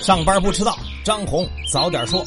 上班不迟到，张红早点说。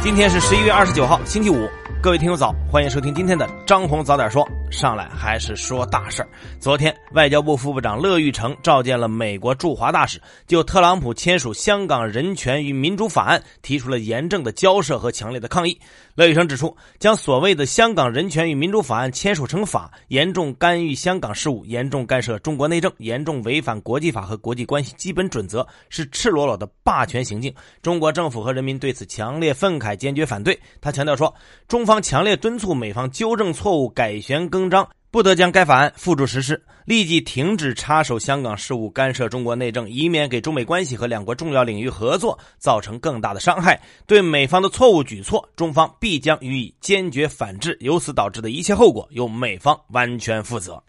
今天是十一月二十九号，星期五。各位听友早，欢迎收听今天的张红早点说。上来还是说大事儿。昨天，外交部副部长乐玉成召见了美国驻华大使，就特朗普签署《香港人权与民主法案》提出了严正的交涉和强烈的抗议。乐玉成指出，将所谓的《香港人权与民主法案》签署成法，严重干预香港事务，严重干涉中国内政，严重违反国际法和国际关系基本准则，是赤裸裸的霸权行径。中国政府和人民对此强烈愤慨，坚决反对。他强调说，中方强烈敦促美方纠正错误，改弦更。章不得将该法案付诸实施，立即停止插手香港事务、干涉中国内政，以免给中美关系和两国重要领域合作造成更大的伤害。对美方的错误举措，中方必将予以坚决反制，由此导致的一切后果由美方完全负责。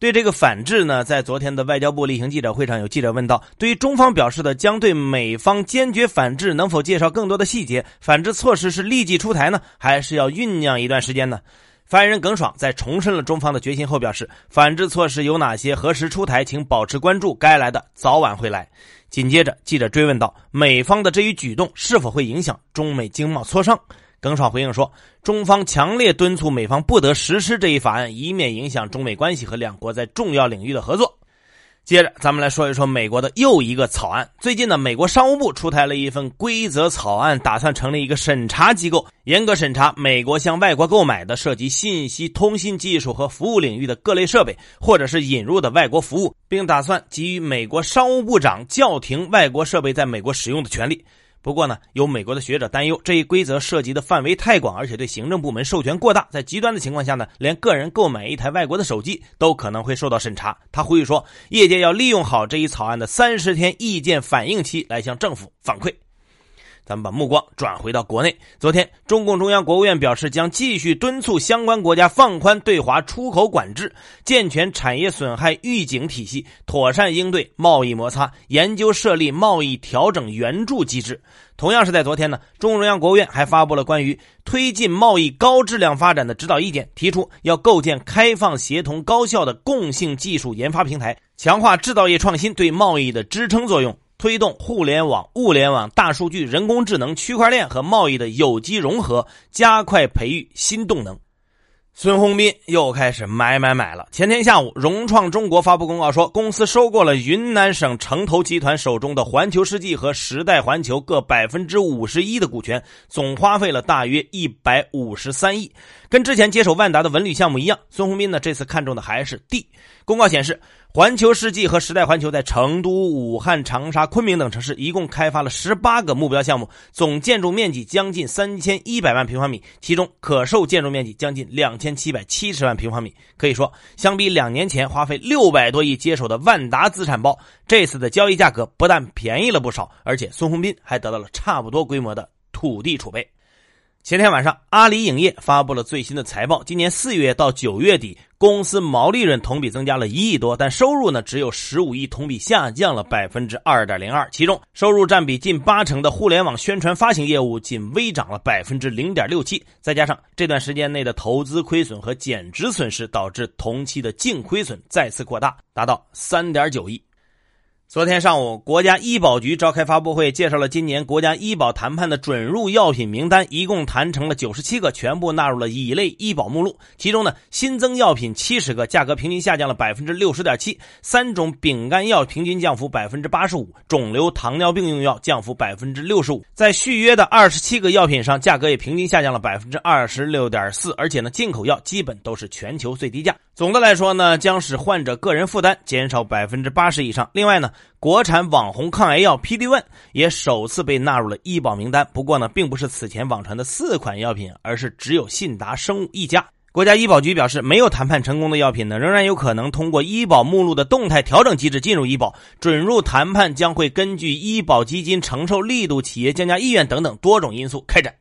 对这个反制呢，在昨天的外交部例行记者会上，有记者问到：对于中方表示的将对美方坚决反制，能否介绍更多的细节？反制措施是立即出台呢，还是要酝酿一段时间呢？发言人耿爽在重申了中方的决心后表示，反制措施有哪些、何时出台，请保持关注，该来的早晚会来。紧接着，记者追问道，美方的这一举动是否会影响中美经贸磋商？耿爽回应说，中方强烈敦促美方不得实施这一法案，以免影响中美关系和两国在重要领域的合作。接着，咱们来说一说美国的又一个草案。最近呢，美国商务部出台了一份规则草案，打算成立一个审查机构，严格审查美国向外国购买的涉及信息通信技术和服务领域的各类设备，或者是引入的外国服务，并打算给予美国商务部长叫停外国设备在美国使用的权利。不过呢，有美国的学者担忧，这一规则涉及的范围太广，而且对行政部门授权过大，在极端的情况下呢，连个人购买一台外国的手机都可能会受到审查。他呼吁说，业界要利用好这一草案的三十天意见反应期来向政府反馈。咱们把目光转回到国内。昨天，中共中央、国务院表示，将继续敦促相关国家放宽对华出口管制，健全产业损害预警体系，妥善应对贸易摩擦，研究设立贸易调整援助机制。同样是在昨天呢，中共中央、国务院还发布了关于推进贸易高质量发展的指导意见，提出要构建开放、协同、高效的共性技术研发平台，强化制造业创新对贸易的支撑作用。推动互联网、物联网、大数据、人工智能、区块链和贸易的有机融合，加快培育新动能。孙宏斌又开始买买买了。前天下午，融创中国发布公告说，公司收购了云南省城投集团手中的环球世纪和时代环球各百分之五十一的股权，总花费了大约一百五十三亿。跟之前接手万达的文旅项目一样，孙宏斌呢这次看中的还是地。公告显示。环球世纪和时代环球在成都、武汉、长沙、昆明等城市一共开发了十八个目标项目，总建筑面积将近三千一百万平方米，其中可售建筑面积将近两千七百七十万平方米。可以说，相比两年前花费六百多亿接手的万达资产包，这次的交易价格不但便宜了不少，而且孙宏斌还得到了差不多规模的土地储备。前天晚上，阿里影业发布了最新的财报。今年四月到九月底，公司毛利润同比增加了一亿多，但收入呢只有十五亿，同比下降了百分之二点零二。其中，收入占比近八成的互联网宣传发行业务仅微涨了百分之零点六七。再加上这段时间内的投资亏损和减值损失，导致同期的净亏损再次扩大，达到三点九亿。昨天上午，国家医保局召开发布会，介绍了今年国家医保谈判的准入药品名单，一共谈成了九十七个，全部纳入了乙类医保目录。其中呢，新增药品七十个，价格平均下降了百分之六十点七；三种丙肝药平均降幅百分之八十五，肿瘤糖尿病用药降幅百分之六十五。在续约的二十七个药品上，价格也平均下降了百分之二十六点四，而且呢，进口药基本都是全球最低价。总的来说呢，将使患者个人负担减少百分之八十以上。另外呢，国产网红抗癌药 PD-1 也首次被纳入了医保名单。不过呢，并不是此前网传的四款药品，而是只有信达生物一家。国家医保局表示，没有谈判成功的药品呢，仍然有可能通过医保目录的动态调整机制进入医保。准入谈判将会根据医保基金承受力度、企业降价意愿等等多种因素开展。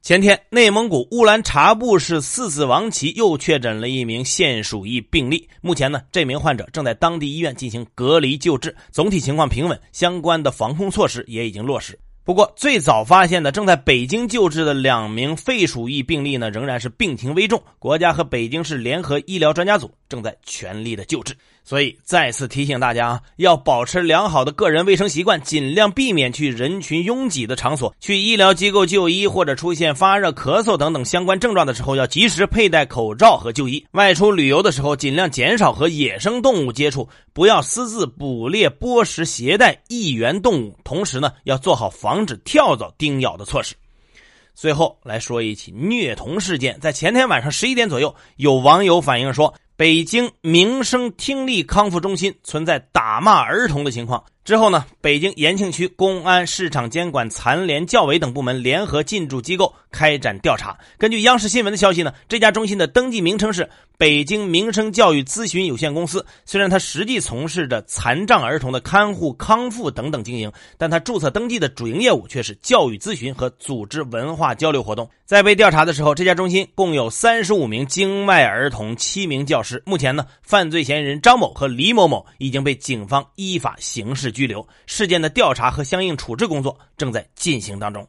前天，内蒙古乌兰察布市四子王旗又确诊了一名现鼠疫病例。目前呢，这名患者正在当地医院进行隔离救治，总体情况平稳，相关的防控措施也已经落实。不过，最早发现的正在北京救治的两名肺鼠疫病例呢，仍然是病情危重。国家和北京市联合医疗专家组正在全力的救治。所以再次提醒大家啊，要保持良好的个人卫生习惯，尽量避免去人群拥挤的场所。去医疗机构就医或者出现发热、咳嗽等等相关症状的时候，要及时佩戴口罩和就医。外出旅游的时候，尽量减少和野生动物接触，不要私自捕猎、剥食、携带异源动物。同时呢，要做好防止跳蚤叮咬的措施。最后来说一起虐童事件，在前天晚上十一点左右，有网友反映说。北京民生听力康复中心存在打骂儿童的情况。之后呢，北京延庆区公安、市场监管、残联、教委等部门联合进驻机构开展调查。根据央视新闻的消息呢，这家中心的登记名称是北京民生教育咨询有限公司。虽然它实际从事着残障儿童的看护、康复等等经营，但它注册登记的主营业务却是教育咨询和组织文化交流活动。在被调查的时候，这家中心共有三十五名经外儿童，七名教师。目前呢，犯罪嫌疑人张某和李某某已经被警方依法刑事。拘留事件的调查和相应处置工作正在进行当中。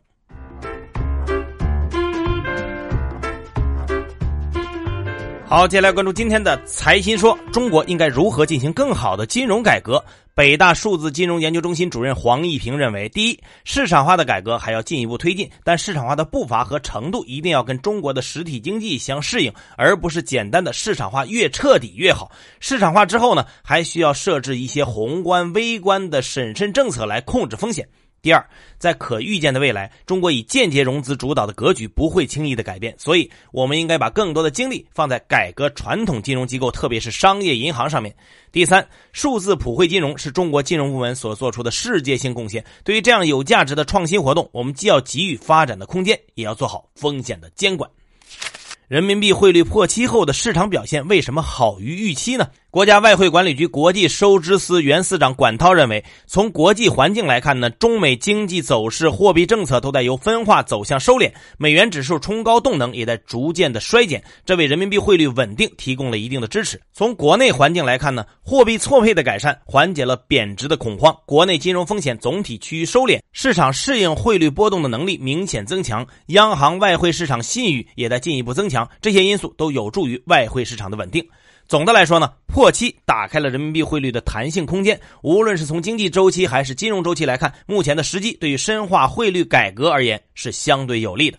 好，接下来关注今天的财新说：中国应该如何进行更好的金融改革？北大数字金融研究中心主任黄一平认为，第一，市场化的改革还要进一步推进，但市场化的步伐和程度一定要跟中国的实体经济相适应，而不是简单的市场化越彻底越好。市场化之后呢，还需要设置一些宏观、微观的审慎政策来控制风险。第二，在可预见的未来，中国以间接融资主导的格局不会轻易的改变，所以我们应该把更多的精力放在改革传统金融机构，特别是商业银行上面。第三，数字普惠金融是中国金融部门所做出的世界性贡献。对于这样有价值的创新活动，我们既要给予发展的空间，也要做好风险的监管。人民币汇率破七后的市场表现为什么好于预期呢？国家外汇管理局国际收支司原司长管涛认为，从国际环境来看呢，中美经济走势、货币政策都在由分化走向收敛，美元指数冲高动能也在逐渐的衰减，这为人民币汇率稳定提供了一定的支持。从国内环境来看呢，货币错配的改善缓解了贬值的恐慌，国内金融风险总体趋于收敛，市场适应汇率波动的能力明显增强，央行外汇市场信誉也在进一步增强，这些因素都有助于外汇市场的稳定。总的来说呢，破七打开了人民币汇率的弹性空间。无论是从经济周期还是金融周期来看，目前的时机对于深化汇率改革而言是相对有利的。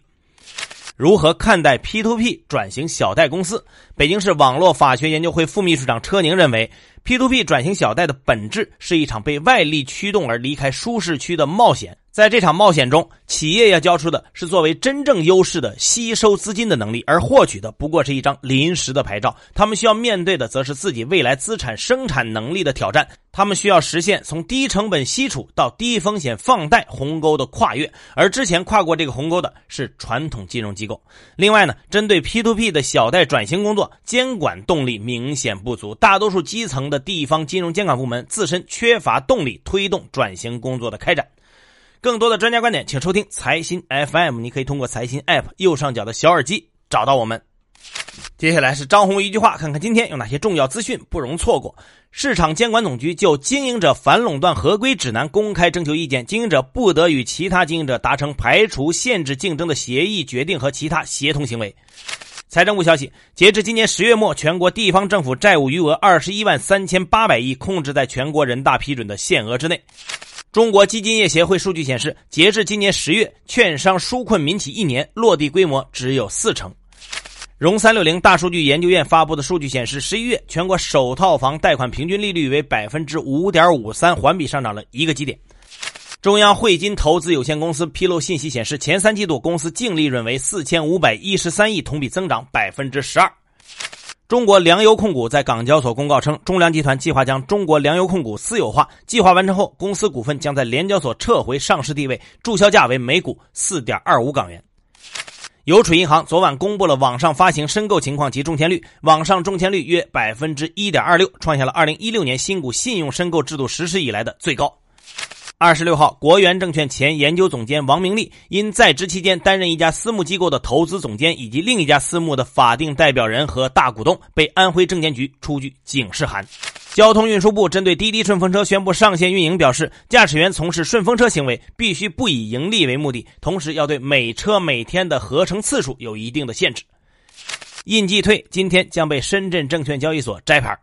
如何看待 P to P 转型小贷公司？北京市网络法学研究会副秘书长车宁认为，P to P 转型小贷的本质是一场被外力驱动而离开舒适区的冒险。在这场冒险中，企业要交出的是作为真正优势的吸收资金的能力，而获取的不过是一张临时的牌照。他们需要面对的，则是自己未来资产生产能力的挑战。他们需要实现从低成本吸储到低风险放贷鸿沟的跨越，而之前跨过这个鸿沟的是传统金融机构。另外呢，针对 P to P 的小贷转型工作，监管动力明显不足，大多数基层的地方金融监管部门自身缺乏动力推动转型工作的开展。更多的专家观点，请收听财新 FM。你可以通过财新 App 右上角的小耳机找到我们。接下来是张红一句话，看看今天有哪些重要资讯不容错过。市场监管总局就经营者反垄断合规指南公开征求意见，经营者不得与其他经营者达成排除、限制竞争的协议、决定和其他协同行为。财政部消息，截至今年十月末，全国地方政府债务余额二十一万三千八百亿，控制在全国人大批准的限额之内。中国基金业协会数据显示，截至今年十月，券商纾困民企一年落地规模只有四成。融三六零大数据研究院发布的数据显示，十一月全国首套房贷款平均利率为百分之五点五三，环比上涨了一个基点。中央汇金投资有限公司披露信息显示，前三季度公司净利润为四千五百一十三亿，同比增长百分之十二。中国粮油控股在港交所公告称，中粮集团计划将中国粮油控股私有化。计划完成后，公司股份将在联交所撤回上市地位，注销价为每股四点二五港元。邮储银行昨晚公布了网上发行申购情况及中签率，网上中签率约百分之一点二六，创下了二零一六年新股信用申购制度实施以来的最高。二十六号，国元证券前研究总监王明利因在职期间担任一家私募机构的投资总监以及另一家私募的法定代表人和大股东，被安徽证监局出具警示函。交通运输部针对滴滴顺风车宣布上线运营表示，驾驶员从事顺风车行为必须不以盈利为目的，同时要对每车每天的合成次数有一定的限制。印记退今天将被深圳证券交易所摘牌。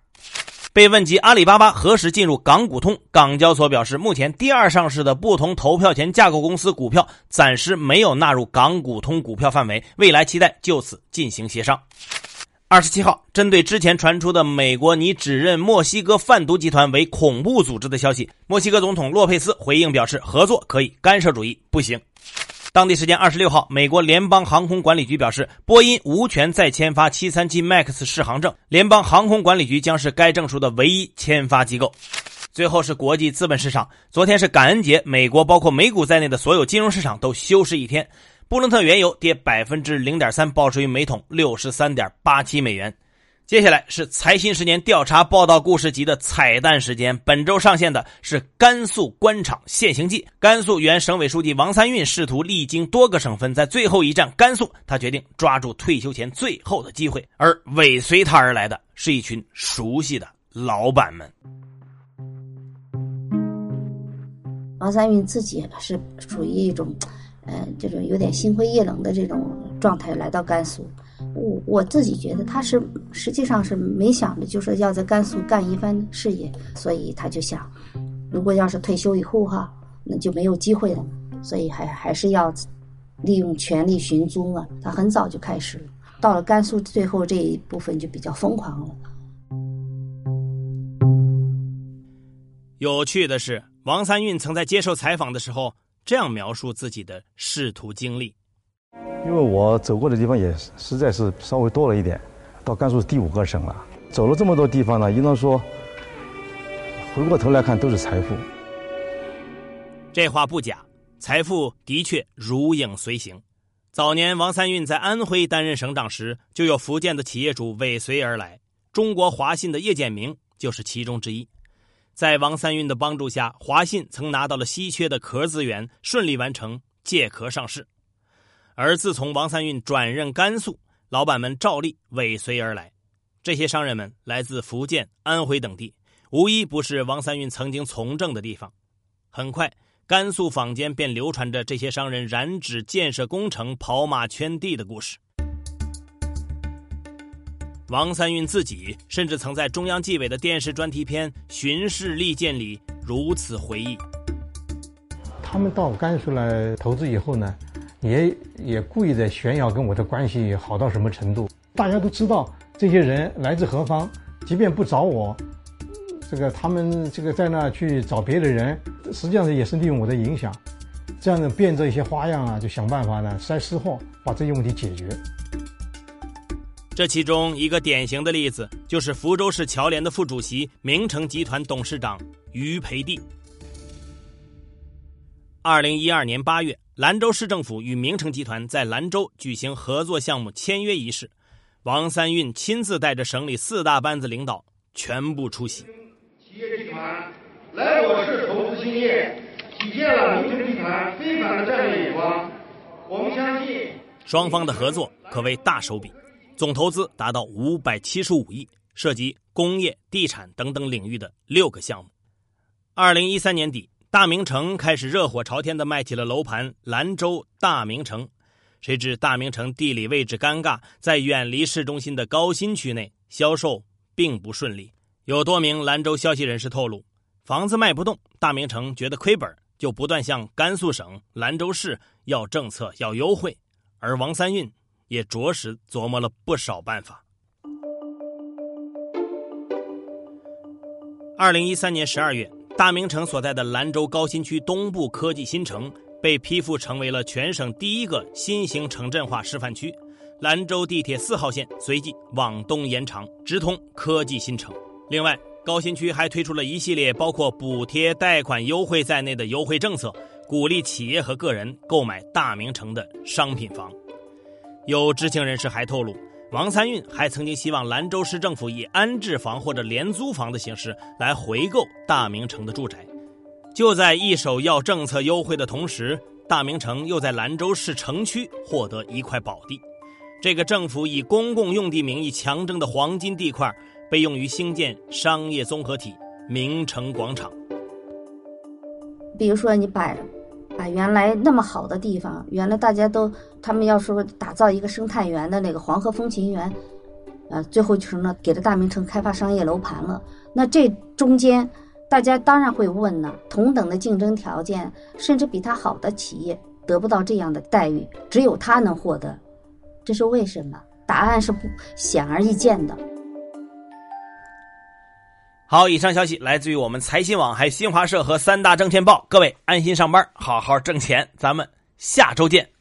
被问及阿里巴巴何时进入港股通，港交所表示，目前第二上市的不同投票权架构公司股票暂时没有纳入港股通股票范围，未来期待就此进行协商。二十七号，针对之前传出的美国拟指认墨西哥贩毒集团为恐怖组织的消息，墨西哥总统洛佩斯回应表示，合作可以，干涉主义不行。当地时间二十六号，美国联邦航空管理局表示，波音无权再签发737 MAX 适航证，联邦航空管理局将是该证书的唯一签发机构。最后是国际资本市场，昨天是感恩节，美国包括美股在内的所有金融市场都休市一天，布伦特原油跌百分之零点三，报收于每桶六十三点八七美元。接下来是财新十年调查报道故事集的彩蛋时间。本周上线的是甘肃官场现形记。甘肃原省委书记王三运试图历经多个省份，在最后一站甘肃，他决定抓住退休前最后的机会。而尾随他而来的是一群熟悉的老板们。王三运自己是属于一种，呃，这种有点心灰意冷的这种状态来到甘肃。我我自己觉得他是实际上是没想着，就是要在甘肃干一番事业，所以他就想，如果要是退休以后哈，那就没有机会了，所以还还是要利用权力寻租嘛。他很早就开始了，到了甘肃最后这一部分就比较疯狂了。有趣的是，王三运曾在接受采访的时候这样描述自己的仕途经历。因为我走过的地方也实在是稍微多了一点，到甘肃是第五个省了，走了这么多地方呢，应当说，回过头来看都是财富。这话不假，财富的确如影随形。早年王三运在安徽担任省长时，就有福建的企业主尾随而来，中国华信的叶建明就是其中之一。在王三运的帮助下，华信曾拿到了稀缺的壳资源，顺利完成借壳上市。而自从王三运转任甘肃，老板们照例尾随而来。这些商人们来自福建、安徽等地，无一不是王三运曾经从政的地方。很快，甘肃坊间便流传着这些商人染指建设工程、跑马圈地的故事。王三运自己甚至曾在中央纪委的电视专题片《巡视利剑》里如此回忆：他们到甘肃来投资以后呢？也也故意在炫耀跟我的关系好到什么程度？大家都知道这些人来自何方，即便不找我，这个他们这个在那去找别的人，实际上也是利用我的影响，这样的变着一些花样啊，就想办法呢塞私货，把这些问题解决。这其中一个典型的例子，就是福州市侨联的副主席、明城集团董事长于培地。二零一二年八月。兰州市政府与明城集团在兰州举行合作项目签约仪式，王三运亲自带着省里四大班子领导全部出席。企业集团来我市投资兴业，体现了明城集团非凡的战略眼光。我们相信，双方的合作可谓大手笔，总投资达到五百七十五亿，涉及工业、地产等等领域的六个项目。二零一三年底。大明城开始热火朝天的卖起了楼盘兰州大明城，谁知大明城地理位置尴尬，在远离市中心的高新区内，销售并不顺利。有多名兰州消息人士透露，房子卖不动，大明城觉得亏本，就不断向甘肃省兰州市要政策、要优惠，而王三运也着实琢磨了不少办法。二零一三年十二月。大明城所在的兰州高新区东部科技新城被批复成为了全省第一个新型城镇化示范区，兰州地铁四号线随即往东延长，直通科技新城。另外，高新区还推出了一系列包括补贴、贷款优惠在内的优惠政策，鼓励企业和个人购买大明城的商品房。有知情人士还透露。王三运还曾经希望兰州市政府以安置房或者廉租房的形式来回购大明城的住宅。就在一手要政策优惠的同时，大明城又在兰州市城区获得一块宝地。这个政府以公共用地名义强征的黄金地块，被用于兴建商业综合体明城广场。比如说，你把把，原来那么好的地方，原来大家都他们要说打造一个生态园的那个黄河风情园，呃，最后就成了给了大明城开发商业楼盘了。那这中间，大家当然会问呢，同等的竞争条件，甚至比他好的企业得不到这样的待遇，只有他能获得，这是为什么？答案是不显而易见的。好，以上消息来自于我们财新网、还新华社和三大证券报。各位安心上班，好好挣钱，咱们下周见。